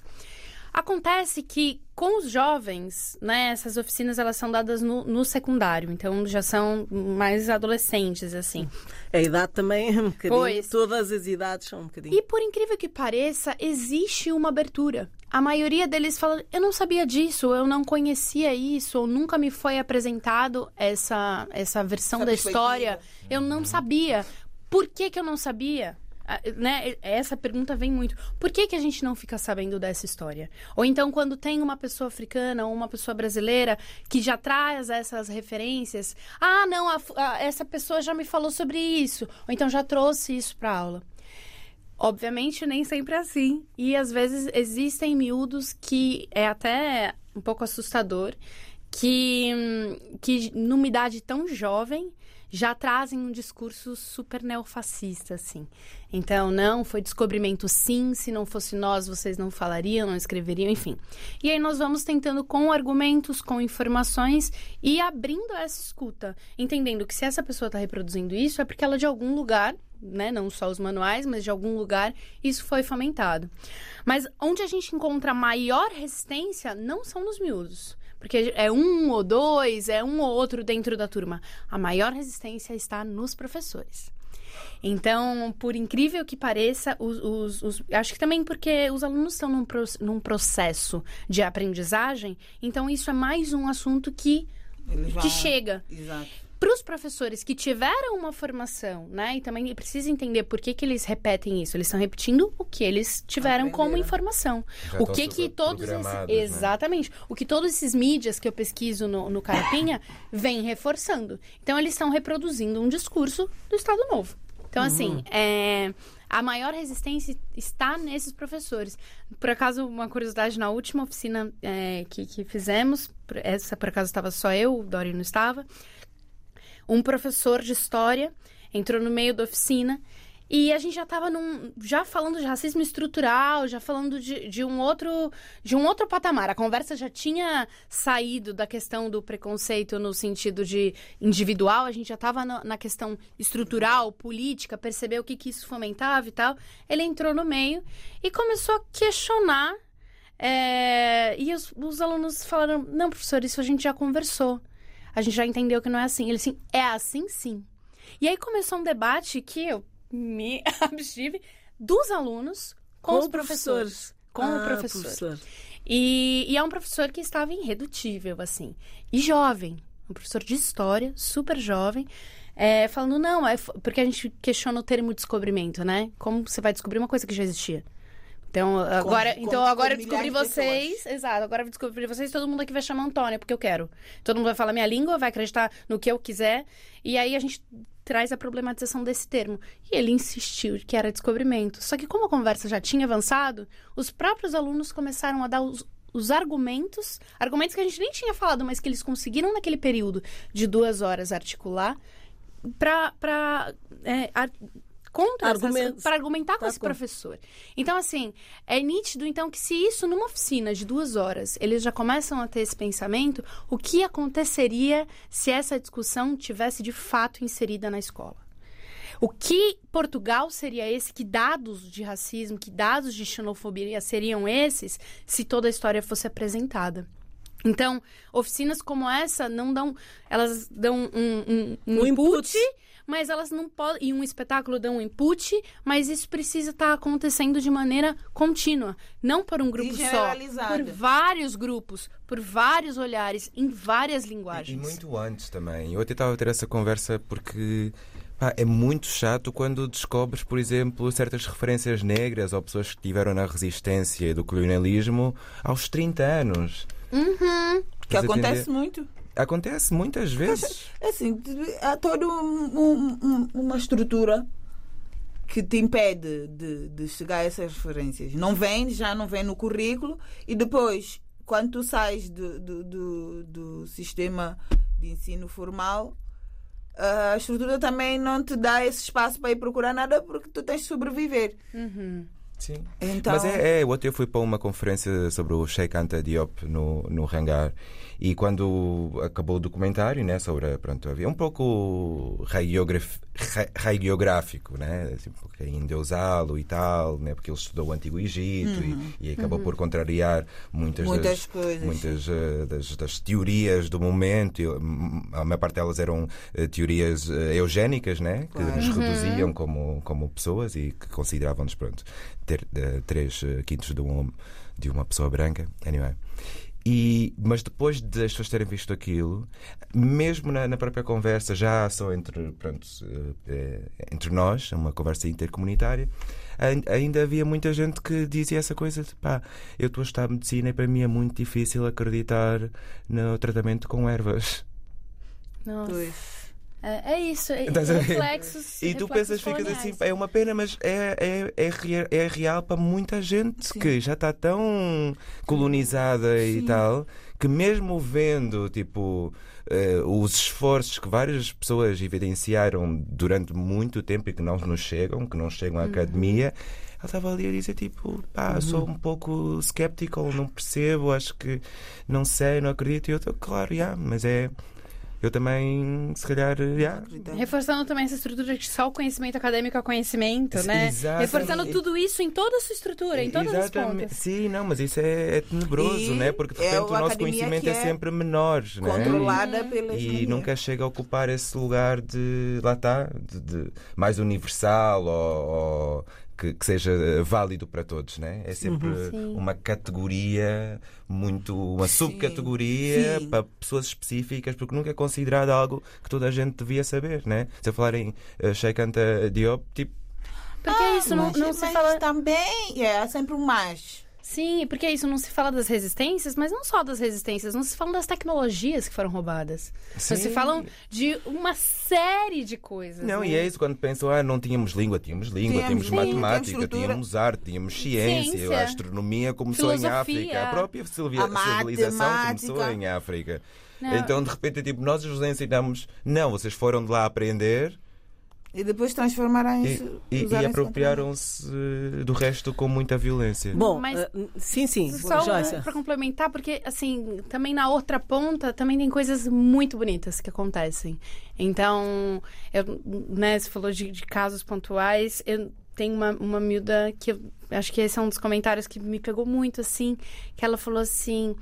Acontece que com os jovens, né, essas oficinas elas são dadas no, no secundário, então já são mais adolescentes, assim. a idade também é um bocadinho. Pois. Todas as idades são um bocadinho. E por incrível que pareça, existe uma abertura. A maioria deles fala: eu não sabia disso, eu não conhecia isso, ou nunca me foi apresentado essa, essa versão Essa da história. Eu não sabia. Por que, que eu não sabia? Né? Essa pergunta vem muito. Por que, que a gente não fica sabendo dessa história? Ou então, quando tem uma pessoa africana ou uma pessoa brasileira que já traz essas referências, ah, não, a a- essa pessoa já me falou sobre isso, ou então já trouxe isso para aula. Obviamente, nem sempre é assim. E às vezes existem miúdos que é até um pouco assustador, que, hum, que numa idade tão jovem já trazem um discurso super neofascista, assim. Então, não, foi descobrimento sim, se não fosse nós, vocês não falariam, não escreveriam, enfim. E aí nós vamos tentando com argumentos, com informações e abrindo essa escuta, entendendo que se essa pessoa está reproduzindo isso é porque ela de algum lugar, né, não só os manuais, mas de algum lugar isso foi fomentado. Mas onde a gente encontra maior resistência não são nos miúdos. Porque é um ou dois, é um ou outro dentro da turma. A maior resistência está nos professores. Então, por incrível que pareça, os, os- os- acho que também porque os alunos estão num, pro- num processo de aprendizagem, então isso é mais um assunto que, vão- que chega. Exato. Para os professores que tiveram uma formação, né, e também precisa entender por que, que eles repetem isso. Eles estão repetindo o que eles tiveram como Aprenderam. informação. O que que todos esses, né? exatamente, o que todos esses mídias que eu pesquiso no, no Carapinha vêm reforçando. Então eles estão reproduzindo um discurso do Estado Novo. Então assim, é, a maior resistência está nesses professores. Por acaso, uma curiosidade, na última oficina é, que, que fizemos, essa por acaso estava só eu, o Dori não estava, um professor de história entrou no meio da oficina e a gente já estava já falando de racismo estrutural, já falando de, de um outro de um outro patamar. A conversa já tinha saído da questão do preconceito no sentido de individual, a gente já estava na, na questão estrutural, política, perceber o que, que isso fomentava e tal. Ele entrou no meio e começou a questionar. é, e os, os alunos falaram: não, professor, isso a gente já conversou. A gente já entendeu que não é assim. Ele assim, é assim sim. E aí começou um debate que eu me abstive dos alunos com, os professores. Com o Ah, professor. E, e é um professor que estava irredutível, assim. E jovem. Um professor de história, super jovem. é, falando, não, é porque a gente questiona o termo descobrimento, né? Como você vai descobrir uma coisa que já existia? Então, agora, com- então com agora eu milhares descobri de vocês. Exato, agora eu descobri vocês, todo mundo aqui vai chamar Antônia, porque eu quero. Todo mundo vai falar minha língua, vai acreditar no que eu quiser. E aí a gente traz a problematização desse termo. E ele insistiu que era descobrimento. Só que como a conversa já tinha avançado, os próprios alunos começaram a dar os, os argumentos, argumentos que a gente nem tinha falado, mas que eles conseguiram naquele período de duas horas articular para contra Argumentos. para argumentar com Tá esse bom. professor. Então, assim, é nítido, então, que se isso, numa oficina de duas horas, eles já começam a ter esse pensamento, o que aconteceria se essa discussão tivesse de fato inserida na escola? O que Portugal seria esse? Que dados de racismo, que dados de xenofobia seriam esses se toda a história fosse apresentada? Então, oficinas como essa não dão. Elas dão um, um, um Um input, input. Mas elas não podem. E um espetáculo dão um input, mas isso precisa estar acontecendo de maneira contínua. Não por um grupo só. Por vários grupos, por vários olhares, em várias E linguagens. muito antes também. Eu até estava a ter essa conversa porque Pá, é muito chato quando descobres, por exemplo, certas referências negras ou pessoas que estiveram na resistência do colonialismo aos 30 anos. Uhum. Que acontece entender? muito. Acontece muitas vezes. Assim, há toda um- um- um- uma estrutura que te impede de, de chegar a essas referências. Não vem, já não vem no currículo e depois, quando tu sais do, do, do, do sistema de ensino formal, a estrutura também não te dá esse espaço para ir procurar nada porque tu tens de sobreviver. Uhum. Sim. Então, Mas é, é, ontem eu fui para uma conferência sobre o Sheikh Anta Diop no, no Hangar e quando acabou o documentário, né, sobre, pronto, havia um pouco radiográfico, né, assim, porque endeusá-lo e tal, né, porque ele estudou o Antigo Egito e, e acabou por contrariar muitas, Uhum. Muitas das, coisas. muitas eh, das, das teorias do momento. A maior parte delas eram eh, teorias eh, eugénicas, né, que Claro. nos reduziam como, como pessoas e que consideravam-nos, pronto, ter três quintos de, um, de uma pessoa branca. Anyway. E, mas depois das pessoas terem visto aquilo, mesmo na, na própria conversa, já só entre, pronto, eh, eh, entre nós, uma conversa intercomunitária, ain- ainda havia muita gente que dizia essa coisa de pá, eu estou a estudar medicina e para mim é muito difícil acreditar no tratamento com ervas. Nossa. Pois. É, é isso. É, Estás reflexos. E tu reflexos pensas, ficas assim, é uma pena, mas é, é, é, é real para muita gente Sim. que já está tão colonizada e Sim. tal, que mesmo vendo tipo eh, os esforços que várias pessoas evidenciaram durante muito tempo e que não nos chegam, que não chegam à Uhum. academia. Ela estava ali a dizer tipo, pá, sou um pouco skeptical, não percebo, acho que não sei, não acredito. E eu estou, claro, yeah, mas é. Eu também, se calhar, yeah, Reforçando também essa estrutura de só o conhecimento acadêmico é conhecimento, né? Exatamente. Reforçando tudo isso em toda a sua estrutura, em todas Exatamente. as pontas. Sim, não, mas isso é, é tenebroso, E né? Porque de é repente o uma nosso academia conhecimento é é sempre menor, né? Controlada pelas E mulheres. nunca chega a ocupar esse lugar de lá está, de, de mais universal ou, ou que, que seja eh, válido para todos, né? É sempre Sim. uma categoria muito, uma subcategoria sim. para pessoas específicas, porque nunca é considerado algo que toda a gente devia saber, né? Se eu falar em uh, Sheikh Anta Diop, tipo, Porque é isso, não, mas, não se mas fala. também é, há sempre um mais. Sim, porque é isso, não se fala das resistências, mas não só das resistências, não se fala das tecnologias que foram roubadas. Se Sim. falam de uma série de coisas. Não, né? e é isso quando pensam, ah, não tínhamos língua, tínhamos língua, Tínhamos tínhamos matemática, tínhamos arte, tínhamos ciência, Ciência. a astronomia começou em Filosofia. África, a própria A civilização começou em África. Não. Então, de repente, é tipo, nós vos ensinamos, não, vocês foram de lá aprender E depois transformaram e, e- e apropriaram-se do resto com muita violência. Bom, Mas- eh, sim, sim, Só Joyce. para complementar, porque assim, também na outra ponta também tem coisas muito bonitas que acontecem. Então, eu, né, você falou de, de casos pontuais, eu tenho uma, uma miúda que eu acho que esse é um dos comentários que me pegou muito, assim, que ela falou assim,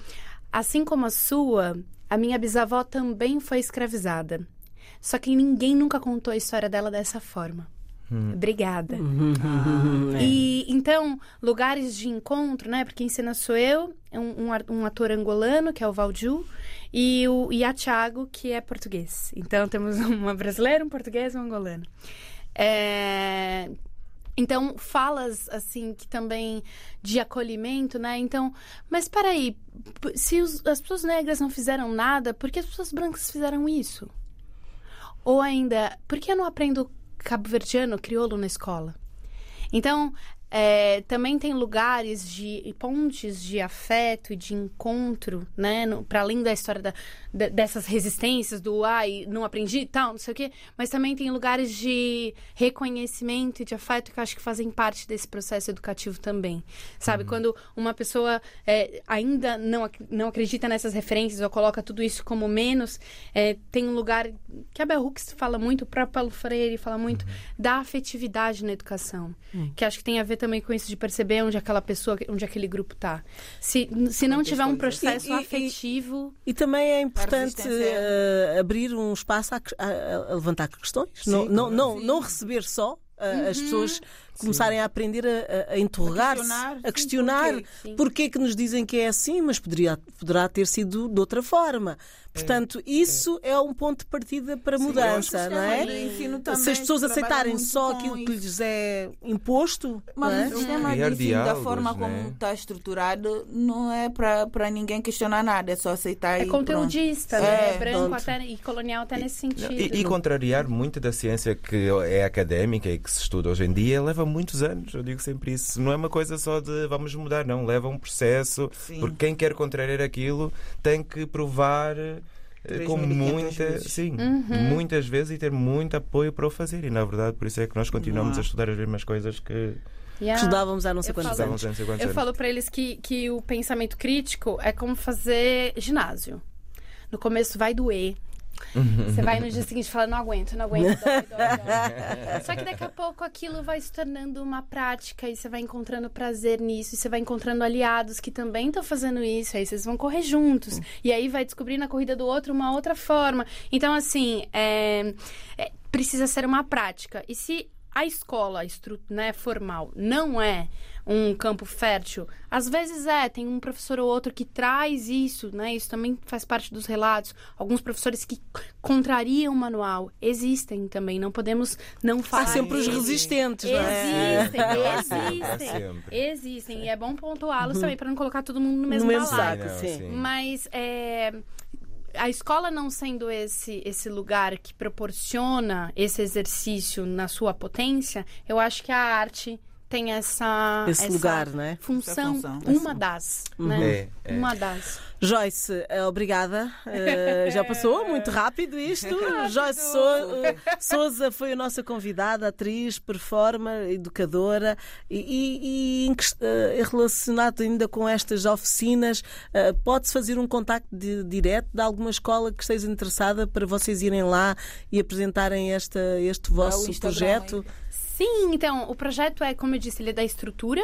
assim como a sua, a minha bisavó também foi escravizada. Só que ninguém nunca contou a história dela dessa forma. Obrigada. Uhum. E então, lugares de encontro, né? Porque quem ensina sou eu, é um, um ator angolano, que é o Valju, e o e a Thiago, que é português. Então temos uma brasileira, um português e um angolano. É, Então, falas assim que também de acolhimento, né? Então, mas peraí, se os- as pessoas negras não fizeram nada, por que as pessoas brancas fizeram isso? Ou ainda, por que eu não aprendo cabo-verdiano, crioulo na escola? Então, é, também tem lugares de pontes de afeto e de encontro, né? Para além da história da- da- dessas resistências do ai, não aprendi e tal, não sei o quê. Mas também tem lugares de reconhecimento e de afeto que eu acho que fazem parte desse processo educativo também. Sabe? Quando uma pessoa é, ainda não, não acredita nessas referências ou coloca tudo isso como menos, é, tem um lugar que a Bell Hooks fala muito, o próprio Paulo Freire fala muito, da afetividade na educação. Que acho que tem a ver também com isso de perceber onde aquela pessoa, onde aquele grupo tá. Se, se não tiver um processo E- e- e- afetivo. E também é importante eh, abrir um espaço a, a- a levantar questões. não, não, não, não receber só eh, as pessoas começarem a aprender a, a- a interrogar-se, questionar, a sim, questionar porquê? Sim. porquê que nos dizem que é assim, mas poderia, poderá ter sido de outra forma. Portanto, isso é. um ponto de partida para a mudança, não é? Se as pessoas aceitarem só aquilo que lhes é imposto, não é? Mas o sistema de ensino, da forma né? como está estruturado, não é para ninguém questionar nada, é só aceitar É e pronto. conteudista, É, né? É branco pronto. até, e colonial até nesse sentido. E, e contrariar muito da ciência que é académica e que se estuda hoje em dia leva muitos anos. Eu digo sempre isso. Não é uma coisa só de vamos mudar, não. Leva um processo. Sim. Porque quem quer contrariar aquilo tem que provar. Com muita, vezes. sim, muitas vezes e ter muito apoio para o fazer. E na verdade, por isso é que nós continuamos há. a estudar as mesmas coisas que Yeah. Estudávamos há não sei Eu quantos falo- anos. estudávamos há não sei quantos Eu anos. falo pra eles que, que o pensamento crítico é como fazer ginásio. No começo vai doer. Você vai no dia seguinte e fala, não aguento, não aguento, dói, dói, dói. Só que daqui a pouco aquilo vai se tornando uma prática e você vai encontrando prazer nisso, e você vai encontrando aliados que também estão fazendo isso, aí vocês vão correr juntos. E aí vai descobrir na corrida do outro uma outra forma. Então, assim, é- é- precisa ser uma prática. E se a escola né, formal não é um campo fértil, às vezes é, tem um professor ou outro que traz isso, né? Isso também faz parte dos relatos. Alguns professores que contrariam o manual existem também, não podemos não falar. Há sempre os resistentes, não é? Existem, Há existem. Existem. E é bom pontuá-los também para não colocar todo mundo no mesmo No mesmo saco, sim. Mas é, a escola não sendo esse, esse lugar que proporciona esse exercício na sua potência, eu acho que a arte tem essa, Esse essa lugar, não é? função, função. uma das, né? É, é. Uma das. Joyce, eh, obrigada. Eh, já passou muito rápido isto. Joyce eh, Souza foi a nossa convidada, atriz, performer, educadora e, e- e relacionado ainda com estas oficinas, eh, pode-se fazer um contacto de- direto de alguma escola que esteja interessada para vocês irem lá e apresentarem esta, este vosso projeto? Sim, então, o projeto é, como eu disse, ele é da estrutura.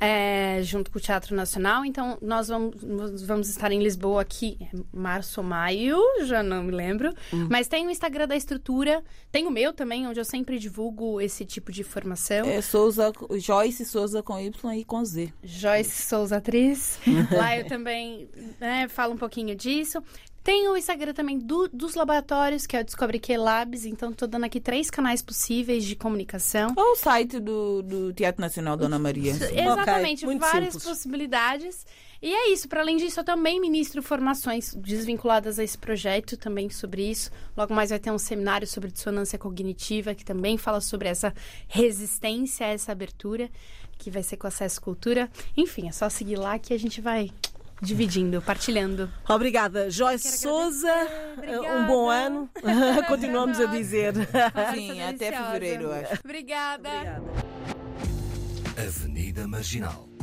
é, junto com o Teatro Nacional, então nós vamos, nós vamos estar em Lisboa aqui em março ou maio, já não me lembro. Mas tem o Instagram da estrutura, tem o meu também, onde eu sempre divulgo esse tipo de informação. É Souza, Joyce Souza com Y e com Z. Joyce Souza Atriz. Lá eu também né, falo um pouquinho disso. Tem o Instagram também do- dos laboratórios, que é o Descobre Que Labs. Então, tô dando aqui três canais possíveis de comunicação. Ou o site do, do Teatro Nacional Dona Maria. Exatamente, muito várias simples. possibilidades. E é isso. Para além disso, eu também ministro formações desvinculadas a esse projeto, também sobre isso. Logo mais vai ter um seminário sobre dissonância cognitiva, que também fala sobre essa resistência essa abertura, que vai ser com acesso cultura. Enfim, é só seguir lá que a gente vai dividindo, partilhando. Obrigada, Joyce Souza. Obrigada. Um bom ano. Continuamos a dizer. Sim, até fevereiro, acho. Obrigada. Obrigada. Avenida Marginal.